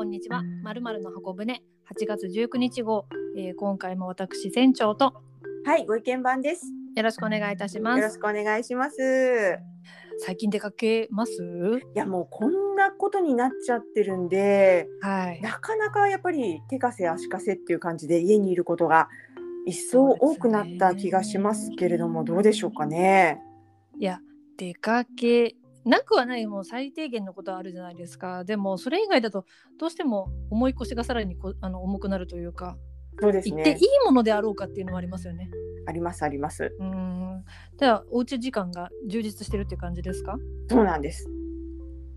こんにちは。まるまるの箱舟8月19日号、えー、今回も私船長とはい、ご意見番です。よろしくお願いいたします。よろしくお願いします。い最近出かけます？や、もうこんなことになっちゃってるんで、はい。なかなかやっぱり手かせ足かせっていう感じで家にいることが一層多くなった気がしますけれども、どうでしょうかね。いや出かけなくはないもう最低限のことはあるじゃないですか。でもそれ以外だとどうしても重い腰がさらにこあの重くなるというか、そうですね行っていい。ものであろうかっていうのもありますよね。ありますあります。うーん。じゃあおうち時間が充実してるって感じですか？そうなんです。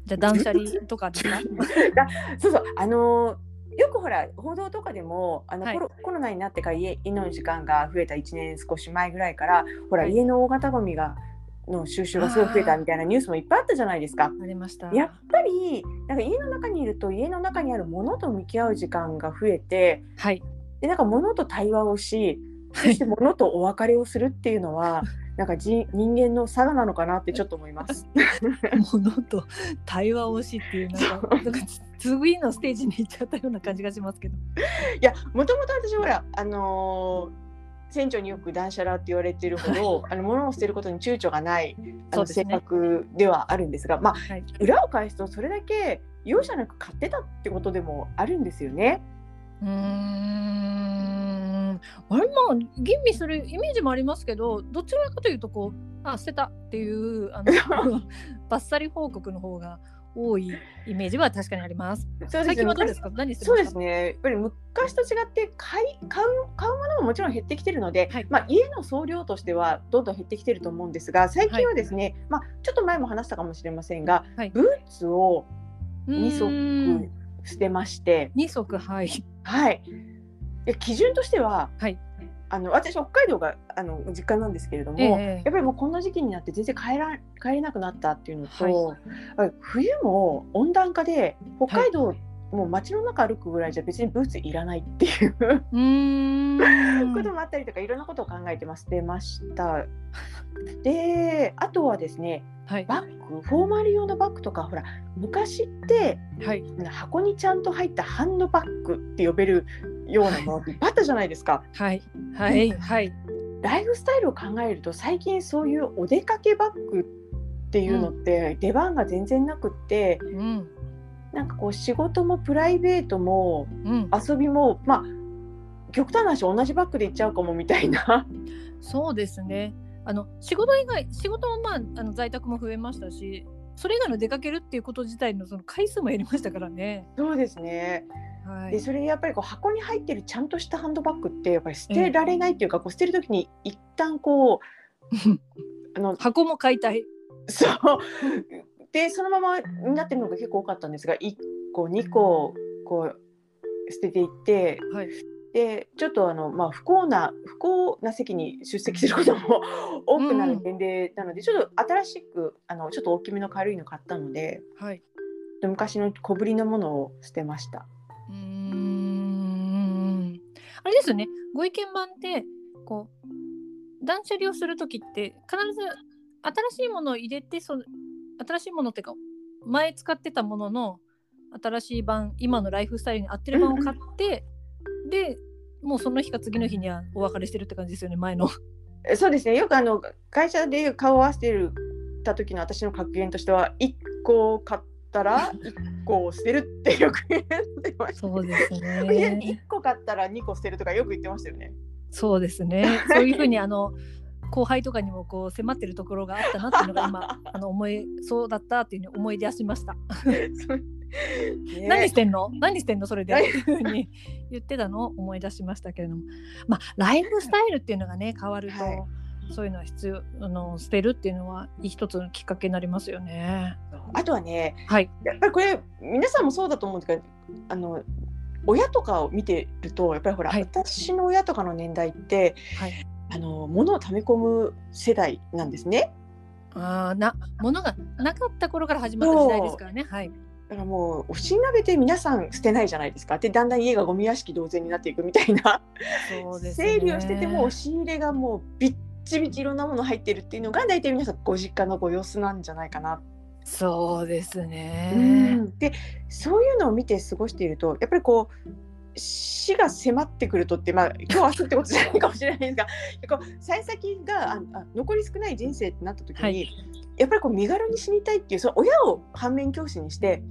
じゃあ断捨離とかですか？だそうそうあのーよくほら報道とかでもあの、はいコロナになってから家家の時間が増えた1年少し前ぐらいからほら、はい家の大型ゴミがの収集がすごい増えたみたいなニュースもいっぱいあったじゃないですか。ありました。やっぱりなんか家の中にいると家の中にあるものと向き合う時間が増えてはい。でなんか物と対話をしそして物とお別れをするっていうのは なんかじ人間の差がなのかなってちょっと思います。ものと対話をしっていうなんかなんかつ次のステージに行っちゃったような感じがしますけど。いやもともと私ほらあのー船長によく断捨離って言われてるほど、あの物を捨てることに躊躇がないあの、性格ではあるんですが、まあ、はい。裏を返すとそれだけ容赦なく買ってたってことでもあるんですよね。うーん。あれまあ吟味するイメージもありますけど、どちらかというとこうあ捨てたっていうあの バッサリ報告の方が多いイメージは確かにあります。そうですか？何してそう？ですすね。やっぱり昔と違って買い買う買うものももちろん減ってきてるので、はいまあ家の総量としてはどんどん減ってきてると思うんですが、最近はですね、まあちょっと前も話したかもしれませんが、はいブーツを2うーん足捨てまして、二足はいはい。で基準としては、はいあの私北海道があの実家なんですけれども、ええやっぱりもうこんな時期になって全然帰ら帰れなくなったっていうのと、はい。あ冬も温暖化で北海道、もう街の中歩くぐらいじゃ別にブーツいらないっていう こともあったりとかいろんなことを考えてま捨てました。であとはですねはい。バッグフォーマル用のバッグとかほら昔ってはい。箱にちゃんと入ったハンドバッグって呼べるようなものっていっぱいあったじゃないですか。はいはいはい。ライフスタイルを考えると最近そういうお出かけバッグっていうのって出番が全然なくって、うんなんかこう仕事もプライベートもうん。遊びもまあ極端な話同じバッグで行っちゃうかもみたいなそうですね。あの仕事以外仕事もまああの在宅も増えましたし、それ以外の出かけるっていうこと自体のその回数も減りましたからね。そうですねはい。でそれでやっぱりこう箱に入ってるちゃんとしたハンドバッグってやっぱり捨てられないっていうか、こう捨てる時に一旦こう あの箱も買いたい。そうでそのままになってるのが結構多かったんですが1個2個こう捨てていってはい。でちょっとあの、まあ、不幸な不幸な席に出席することも 多くなる年齢なので、ちょっと新しくあのちょっと大きめの軽いの買ったのではい。昔の小ぶりのものを捨てました。あれですよね。ご意見番ってこう断捨離をするときって必ず新しいものを入れてその新しいものっていうか前使ってたものの新しい版今のライフスタイルに合ってる版を買って、でもうその日か次の日にはお別れしてるって感じですよね前の。えそうですねよくあの会社で顔を合わせてるた時の私の格言としては1個買ったら1個を捨てるってよく言ってました。そうですいね。や1個買ったら2個捨てるとかよく言ってましたよね。そうですね。そういうふうにあの後輩とかにもこう迫ってるところがあったなっていうのが今 あの思いそうだったっていうふうに思い出しました。ね何してんの？何してんの？それで何？っていうふうに言ってたのを思い出しましたけれどもまあライフスタイルっていうのがね変わると、はいそういうのは必要あの捨てるっていうのは一つのきっかけになりますよね。あとはねはいやっぱりこれ皆さんもそうだと思うんですけどあの親とかを見てるとやっぱりほら、はい私の親とかの年代ってはい。あの物を溜め込む世代なんですね。あーな物がなかった頃から始まった時代ですからね。はい。だからもうおしなべて皆さん捨てないじゃないですかでだんだん家がゴミ屋敷同然になっていくみたいな、そうですね。整理をしてても押し入れがもうびっちびちいろんなもの入ってるっていうのが大体皆さんご実家のご様子なんじゃないかなっそうですうね。ん、でそういうのを見て過ごしているとやっぱりこう死が迫ってくるとって、まあ、今日明日ってことじゃないかもしれないですが こう幸先がああ残り少ない人生ってなった時に、はいやっぱりこう身軽に死にたいっていうその親を反面教師にして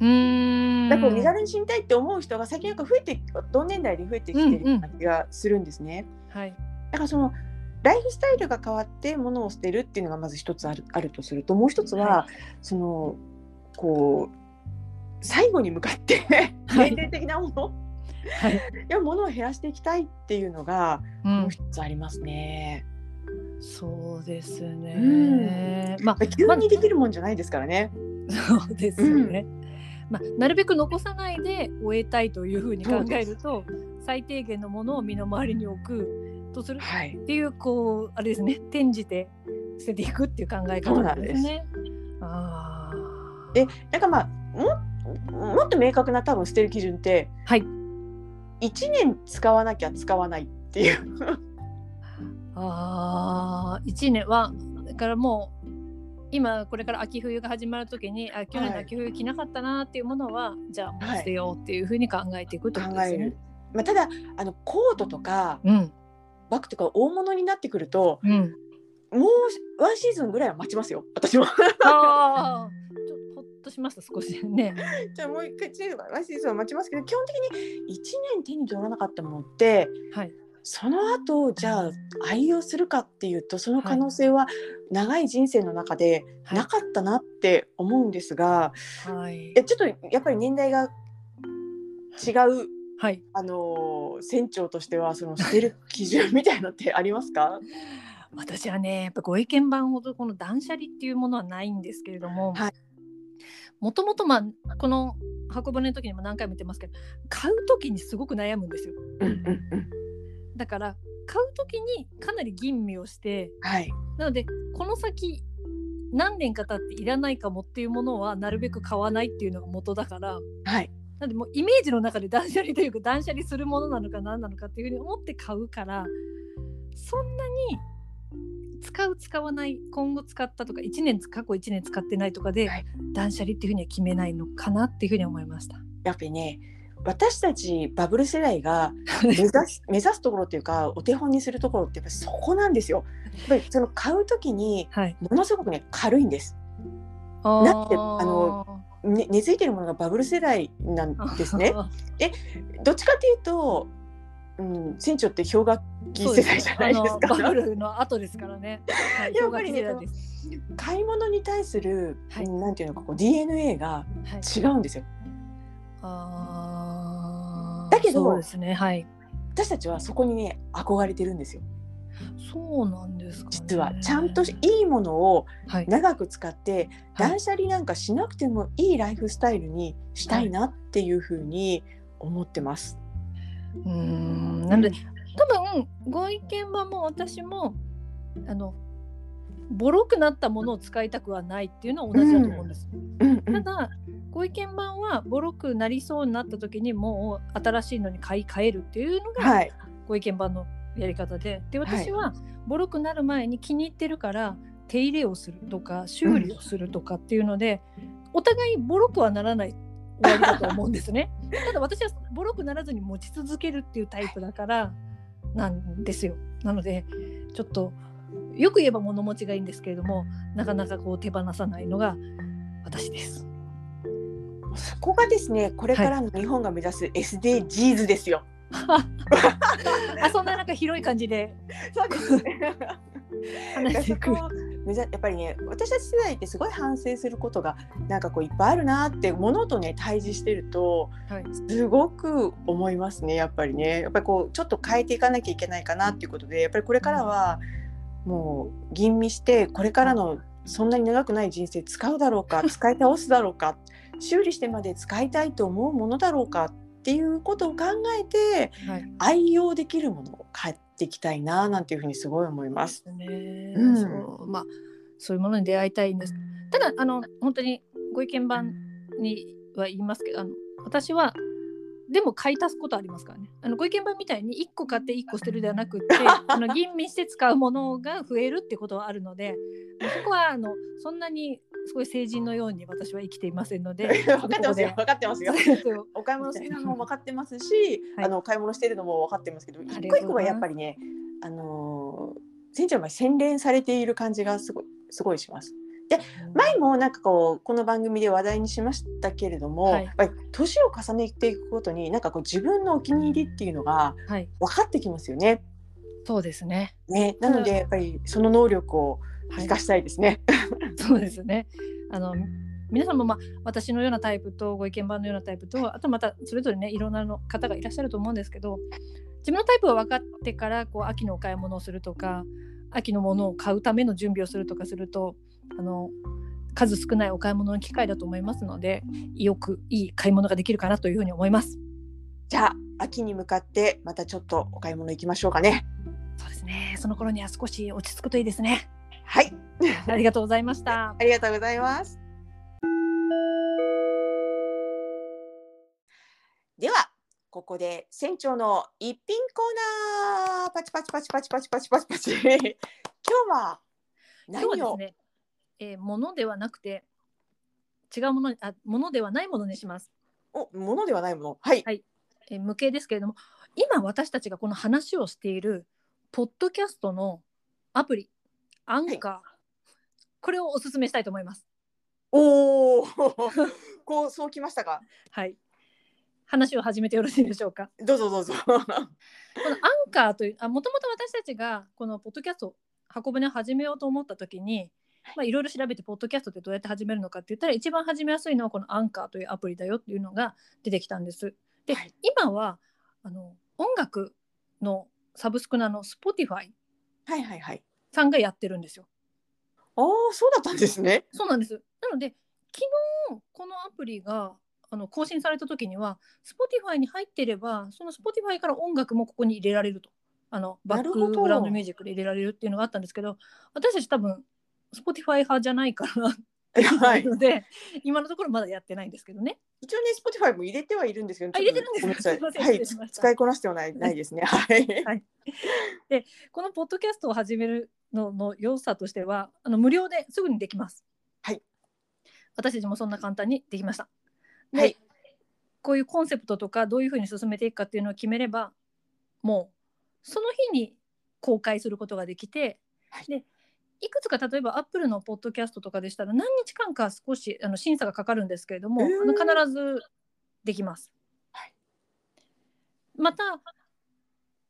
うーん。だか身軽に死にたいって思う人が最近なんか増えて同年代で増えてきてるような気がするんですね。はい。だからそのライフスタイルが変わって物を捨てるっていうのがまず一つあるあるとするともう一つは、はそのこう最後に向かってはい年齢的なもの、はい。いや物を減らしていきたいっていうのがうんもう。一つありますね。そうですね。まあ、急にできるもんじゃないですからね。そうですよね。まあ、なるべく残さないで終えたいというふうに考えると最低限のものを身の回りに置くとする？はい。っていうこうあれですね転じて捨てていくっていう考え方なんですね。ああ。でなんかまあももっと明確な多分捨てる基準ってはい。1年使わなきゃ使わないっていう。ああ1年はだからもう今これから秋冬が始まる時にあ去年の秋冬着なかったなっていうものは、じゃあ捨てようっていうふうに考えていくとですね考える。。まあ、ただあのコートとかうんバッグとか大物になってくるとうん。もうワンシーズンぐらいは待ちますよ私も。ちょっとほっとしました少しね。じゃあもう一回チーズワンシーズンは待ちますけど基本的に1年手に取らなかったものってはい。その後じゃあ愛用するかっていうとその可能性は長い人生の中ではいなかったなって思うんですが、はい。えちょっとやっぱり年代が違うはい。あのー船長としてはその捨てる基準みたいのってありますか？私はねやっぱご意見番ほどこの断捨離っていうものはないんですけれども、はいもともとまあこの箱舟の時にも何回も言ってますけど買う時にすごく悩むんですよ。だから買う時にかなり吟味をしてはい。なのでこの先何年か経っていらないかもっていうものはなるべく買わないっていうのが元だからはい。なんでもうイメージの中で断捨離というか断捨離するものなのか何なのかっていうふうに思って買うからそんなに使う使わない今後使ったとか1年過去1年使ってないとかで、はい断捨離っていうふうには決めないのかなっていうふうに思いました。やっぱりね私たちバブル世代が 目指す目指すところっていうかお手本にするところってやっぱりそこなんですよ。やっぱりその買う時にはい、ものすごくね軽いんです。あだってあのね、根付いてるものがバブル世代なんですね。どっちかっていうと、うん、船長って氷河期世代じゃないですか。あのバブルの後ですからね。はい、やっぱりね買い物に対する、はいなんていうのかこう DNA がはい違うんですよ。あーだけどそうですねはい私たちはそこにね憧れてるんですよ。そうなんですか、ね、実はちゃんといいものをはい。長く使ってはい。断捨離なんかしなくてもいいライフスタイルにしたいなっていうふうに思ってます。うーん。なので多分ご意見番も私もあのボロくなったものを使いたくはないっていうのは同じだと思うんです。ただご意見番はボロくなりそうになった時にもう新しいのに買い替えるっていうのがはいご意見番のやり方でではい私はボロくなる前に気に入ってるから手入れをするとか修理をするとかっていうので、お互いボロくはならない終わりだと思うんですね。ただ私はボロくならずに持ち続けるっていうタイプだからなんですよ。なのでちょっとよく言えば物持ちがいいんですけれどもなかなかこう手放さないのが私です。そこがですねこれからの日本が目指す SDGs ですよ。あそんななんか広い感じでそうですね。話していく。そこを目指やっぱりね私たち世代ってすごい反省することがなんかこういっぱいあるなってものとね対峙してるとはいすごく思いますねやっぱりねやっぱりこうちょっと変えていかなきゃいけないかなっていうことでやっぱりこれからはもう吟味してこれからのそんなに長くない人生使うだろうか使い倒すだろうか修理してまで使いたいと思うものだろうかっていうことを考えてはい愛用できるものを買っていきたいななんていうふうにすごい思います。ね、うんそうまあそういうものに出会いたいんです。ただあの本当にご意見番には言いますけどあの私はでも買い足すことありますからね。あのご意見番みたいに1個買って1個捨てるではなくって あの吟味して使うものが増えるってことはあるのでそこはあのそんなにすごい成人のように私は生きていませんので 分かってますよ。分かってますよ。お買い物好きなのも分かってますし、はい。あの買い物してるのも分かってますけど、一個一個ございます。がやっぱりね、あのー、船長の場合洗練されている感じがすごいすごいします。前もなんかこうこの番組で話題にしましたけれども、はい。やっぱり年を重ねていくごとになんかこう自分のお気に入りっていうのがはい。分かってきますよね。そうですね。ね。なのでやっぱりその能力を生かしたいですね。そうですねあの皆さんもまあ私のようなタイプとご意見番のようなタイプとあとまたそれぞれねいろんなの方がいらっしゃると思うんですけど自分のタイプが分かってからこう秋のお買い物をするとか秋のものを買うための準備をするとかするとあの数少ないお買い物の機会だと思いますのでよくいい買い物ができるかなというふうに思います。じゃあ秋に向かってまたちょっとお買い物行きましょうかね。そうですねその頃には少し落ち着くといいですね。はい、ありがとうございました。ありがとうございます。ではここで船長の一品コーナー。パチパチパチパチパチパチパチパチ。今日は何を？今日はですね、えー、物ではなくて違うものにあ物ではないものにします。おものではないもの。はい、はい。えー無形ですけれども今私たちがこの話をしているポッドキャストのアプリアンカー、これをおすすめしたいと思います。おお こうそうきましたか？はい。話を始めてよろしいでしょうか？どうぞどうぞ。このアンカーというあもともと私たちがこのポッドキャスト箱舟を始めようと思った時にまあいろいろ調べてポッドキャストってどうやって始めるのかって言ったら一番始めやすいのはこのアンカーというアプリだよっていうのが出てきたんです。で、はい。今はあの音楽のサブスクなの Spotify はいはいはいさんがやってるんですよ。ああそうだったんですね。そうなんです。なので昨日このアプリがあの更新された時には Spotify に入っていればその Spotify から音楽もここに入れられると。あのバックグラウンドミュージックで入れられるっていうのがあったんですけど私たち多分 Spotify 派じゃないからはいので今のところまだやってないんですけどね。一応ね Spotify も入れてはいるんですけどあ入れてるんですすいませんはい使いこなしてはないないですね。はい。このポッドキャストを始めるのの良さとしてはあの無料ですぐにできます。はい。私たちもそんな簡単にできました。で、はいこういうコンセプトとかどういうふうに進めていくかっていうのを決めればもうその日に公開することができて、はいでいくつか例えばアップルのポッドキャストとかでしたら何日間か少しあの審査がかかるんですけれども、あの必ずできます。はいまた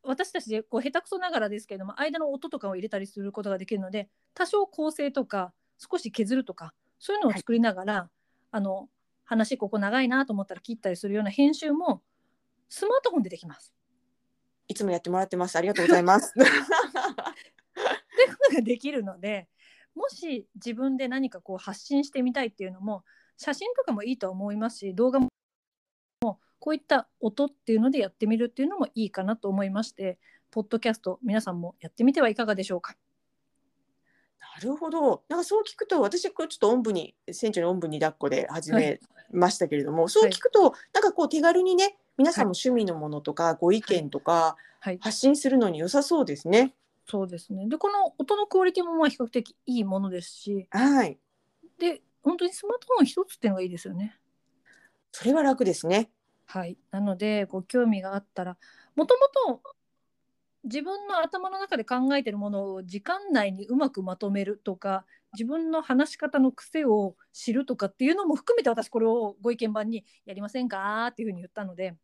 私たちでこう下手くそながらですけれども間の音とかを入れたりすることができるので多少構成とか少し削るとかそういうのを作りながら、あの話ここ長いなと思ったら切ったりするような編集もスマートフォンでできます。いつもやってもらってます。ありがとうございます。ということができるのでもし自分で何かこう発信してみたいっていうのも写真とかもいいとは思いますし動画もこういった音っていうのでやってみるっていうのもいいかなと思いましてポッドキャスト皆さんもやってみてはいかがでしょうか？なるほど。なんかそう聞くと、私これちょっとおんぶに船長におんぶに抱っこで始めましたけれども、そう聞くと、なんかこう手軽にね、皆さんも趣味のものとか、ご意見とかはい、発信するのに良さそうですね。そうですねでこの音のクオリティもまあ比較的いいものですしはい。で本当にスマートフォン一つっていうのがいいですよね。それは楽ですね。はい、なのでご興味があったらもともと自分の頭の中で考えてるものを時間内にうまくまとめるとか自分の話し方の癖を知るとかっていうのも含めて私これをご意見番にやりませんかっていうふうに言ったので。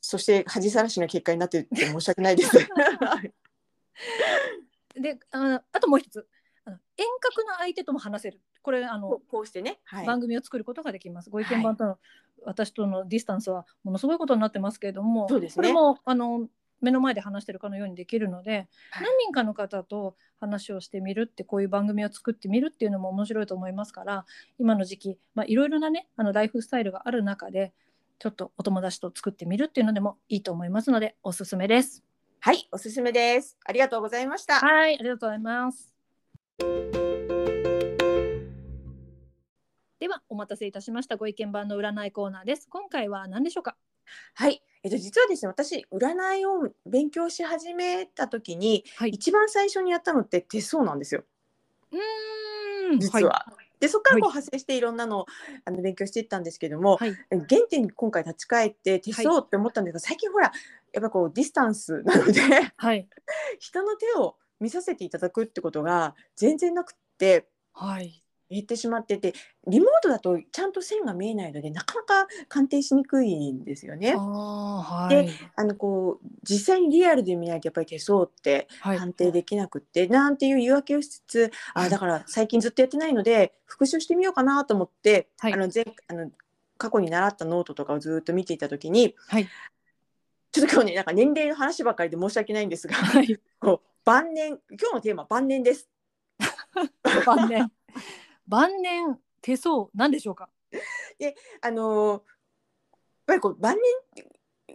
そして恥さらしな結果になってて申し訳ないです。はい。でああともう一つ。あの遠隔の相手とも話せるこれあのこうしてね。はい。番組を作ることができます。ご意見番との、私とのディスタンスはものすごいことになってますけれども、そうですねこれもあの目の前で話してるかのようにできるので、はい何人かの方と話をしてみるってこういう番組を作ってみるっていうのも面白いと思いますから今の時期まあいろいろなねあのライフスタイルがある中でちょっとお友達と作ってみるっていうのでもいいと思いますのでおすすめです。はい、おすすめです。ありがとうございました。はいありがとうございます。ではお待たせいたしましたご意見番の占いコーナーです。今回は何でしょうか？はい、えっと、実はですね、私、占いを勉強し始めた時に、はい。一番最初にやったのって手相なんですよ。うーん実は。でそこからこう派生していろんなのをあの勉強していったんですけども、はい。原点に今回立ち返って手相って思ったんですが、最近ほらやっぱこうディスタンスなのではい。人の手を見させていただくってことが全然なくってはい。減ってしまっててリモートだとちゃんと線が見えないのでなかなか鑑定しにくいんですよね。はでい。あのこう実際にリアルで見ないとやっぱり手相ってはい。判定できなくって、なんていう言い訳をしつつあだから最近ずっとやってないので復習してみようかなと思って、はいあの前あの過去に習ったノートとかをずっと見ていた時にはい。ちょっと今日ねなんか年齢の話ばかりで申し訳ないんですがはい。こう晩年今日のテーマ晩年です。晩年。晩年手相なんでしょうか？あのーやっぱりこう晩年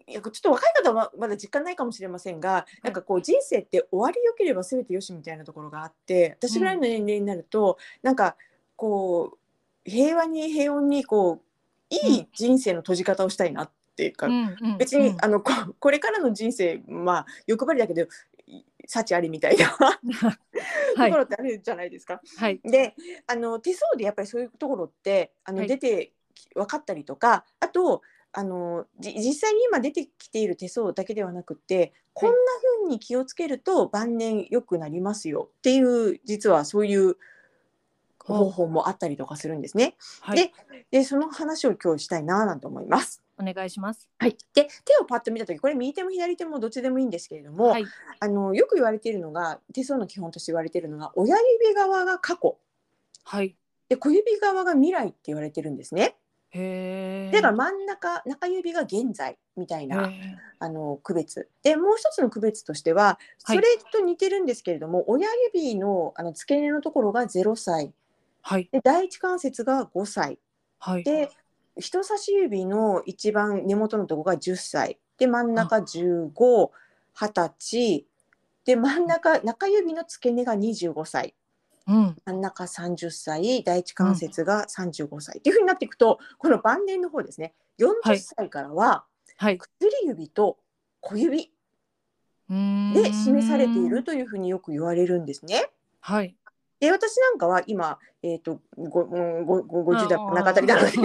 いやちょっと若い方はまだ実感ないかもしれませんが、なんかこう人生って終わりよければ全てよしみたいなところがあって私ぐらいの年齢になると、なんかこう平和に平穏にこういい人生の閉じ方をしたいなっていうか、うんうん別に、うんあのここれからの人生まあ欲張りだけどい幸ありみたいな とはいころってあるじゃないですか。はい。であの手相でやっぱりそういうところってあの、はい出て分かったりとかあとあのじ実際に今出てきている手相だけではなくてこんな風に気をつけると晩年良くなりますよっていう実はそういう方法もあったりとかするんですね。はい。ででその話を今日したいななんて思います。お願いします。はい、で手をパッと見た時これ右手も左手もどっちでもいいんですけれども、はい。あのよく言われているのが手相の基本として言われているのが親指側が過去はい。で小指側が未来って言われてるんですね。へえ。だから真ん中中指が現在みたいな、へあの区別でもう一つの区別としてははいそれと似てるんですけれども、親指のあの付け根のところが0歳はい。で第一関節が5歳はい。で人差し指の一番根元のところが10歳で真ん中1520歳で真ん中中指の付け根が25歳うん。真ん中30歳第一関節が35歳、っていうふうになっていくとこの晩年の方ですね40歳からははい。薬指と小指で示されている。というふうによく言われるんですね。はい。で私なんかは今、えー、とごうんごご50代あー中あたりなので。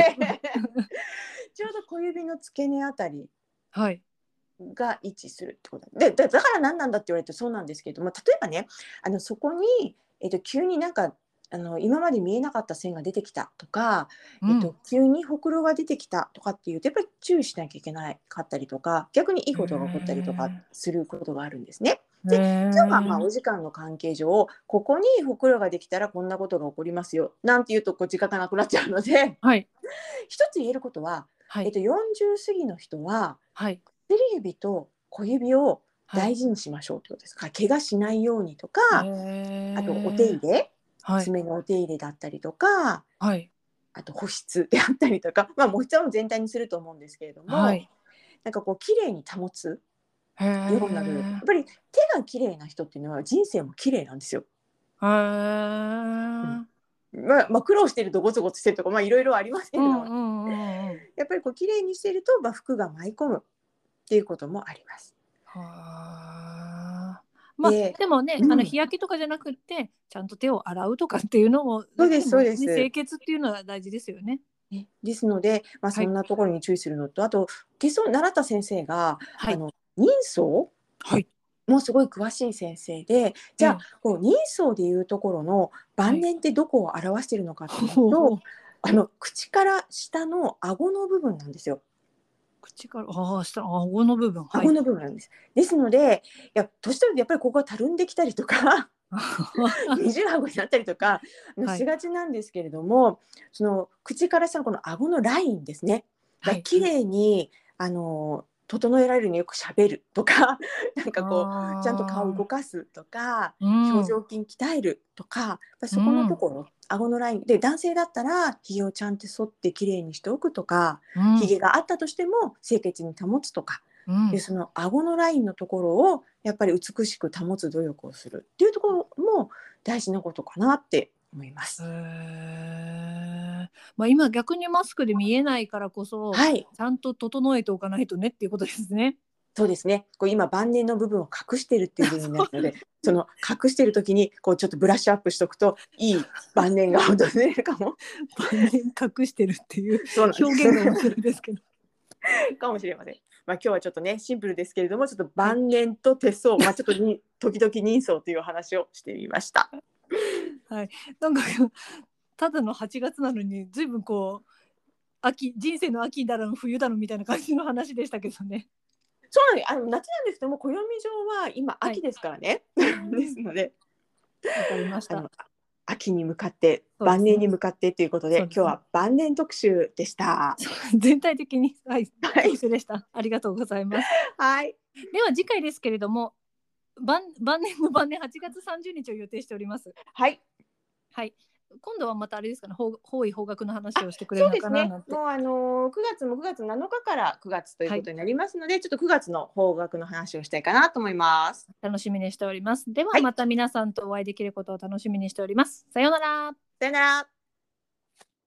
ちょうど小指の付け根あたり。はい。が位置するってこと。でだだから何なんだって言われるとそうなんですけれども例えばねあのそこに、えー、と急になんかあの今まで見えなかった線が出てきたとか、えっと、急にほくろが出てきたとかっていうとやっぱり注意しなきゃいけないかったりとか逆にいいことが起こったりとかすることがあるんですね。で今今日はまあお時間の関係上ここにほくろができたらこんなことが起こりますよなんていうとこう時間がなくなっちゃうのではい。一つ言えることは、はい。えっと、40過ぎの人ははい。薬指と小指をはい大事にしましょうということですか、怪我しないようにとか、あとお手入れ、はい。爪のお手入れだったりとかはい。あと保湿であったりとか、まあ、保湿は全体にすると思うんですけれども、はい。なんかこう綺麗に保つような努力やっぱり手が綺麗な人っていうのは人生も綺麗なんですよ。へーまあ、まあ苦労してるとゴツゴツしてるとかまあいろいろありますけどうんうんうん。やっぱりこう綺麗にしてると、まあ、服が舞い込むっていうこともあります。はあ。まあででもね、うん。あの日焼けとかじゃなくってちゃんと手を洗うとかっていうのもそうですそうです。ね清潔っていうのが大事ですよね。ね、ですので、まあ、はい。そんなところに注意するのと、あと手相習った先生が、はい。あの人相？はい。もすごい詳しい先生でじゃあ、こう人相でいうところの晩年ってどこを表しているのかというと、ほうあの口から下の顎の部分なんですよ。口からああ下顎の部分はい顎。の部分なんです。ですので、いや年取るとやっぱりここがたるんできたりとか、二重顎になったりとかしがちなんですけれども、その口から下のこの顎のラインですね。がはい綺麗にあの整えられるようによくしゃべるとか、なんかこうちゃんと顔を動かすとか、うん表情筋鍛えるとか、やっぱりそこのところ、顎のライン。で男性だったらひげをちゃんと剃って綺麗にしておくとか、うん。ひげがあったとしても清潔に保つとか、うん。でその顎のラインのところをやっぱり美しく保つ努力をする。っていうところも大事なことかなって思います。まあ今逆にマスクで見えないからこそ、はい、ちゃんと整えておかないとねっていうことですね。そうですね。こう今晩年の部分を隠してるっていう部分になるので、その隠してる時にこうちょっとブラッシュアップしとくといい晩年が訪れるかも。晩年隠してるっていう表現が面白いですけど。かもしれません。まあ今日はちょっとねシンプルですけれども、ちょっと晩年と手相、まあちょっとに時々人相というお話をしてみました。なんかただの8月なのに随分こう秋人生の秋だの冬だのみたいな感じの話でしたけどね。そうなんです。あの夏なんですけども、暦上は今はい秋ですからね。ですので、わかりました。秋に向かって晩年に向かってということで、ね今日は晩年特集でした。全体的にはいはいでした。ありがとうございます。はい。では次回ですけれども晩晩年の晩年8月30日を予定しております。はい。はい。今度はまたあれですかね、方方位方角の話をしてくれるのそうですね。もうあのー、9月も9月7日から9月ということになりますので、ちょっと9月の方角の話をしたいかなと思います。楽しみにしております。でははいまた皆さんとお会いできることを楽しみにしております。さようなら。さよなら。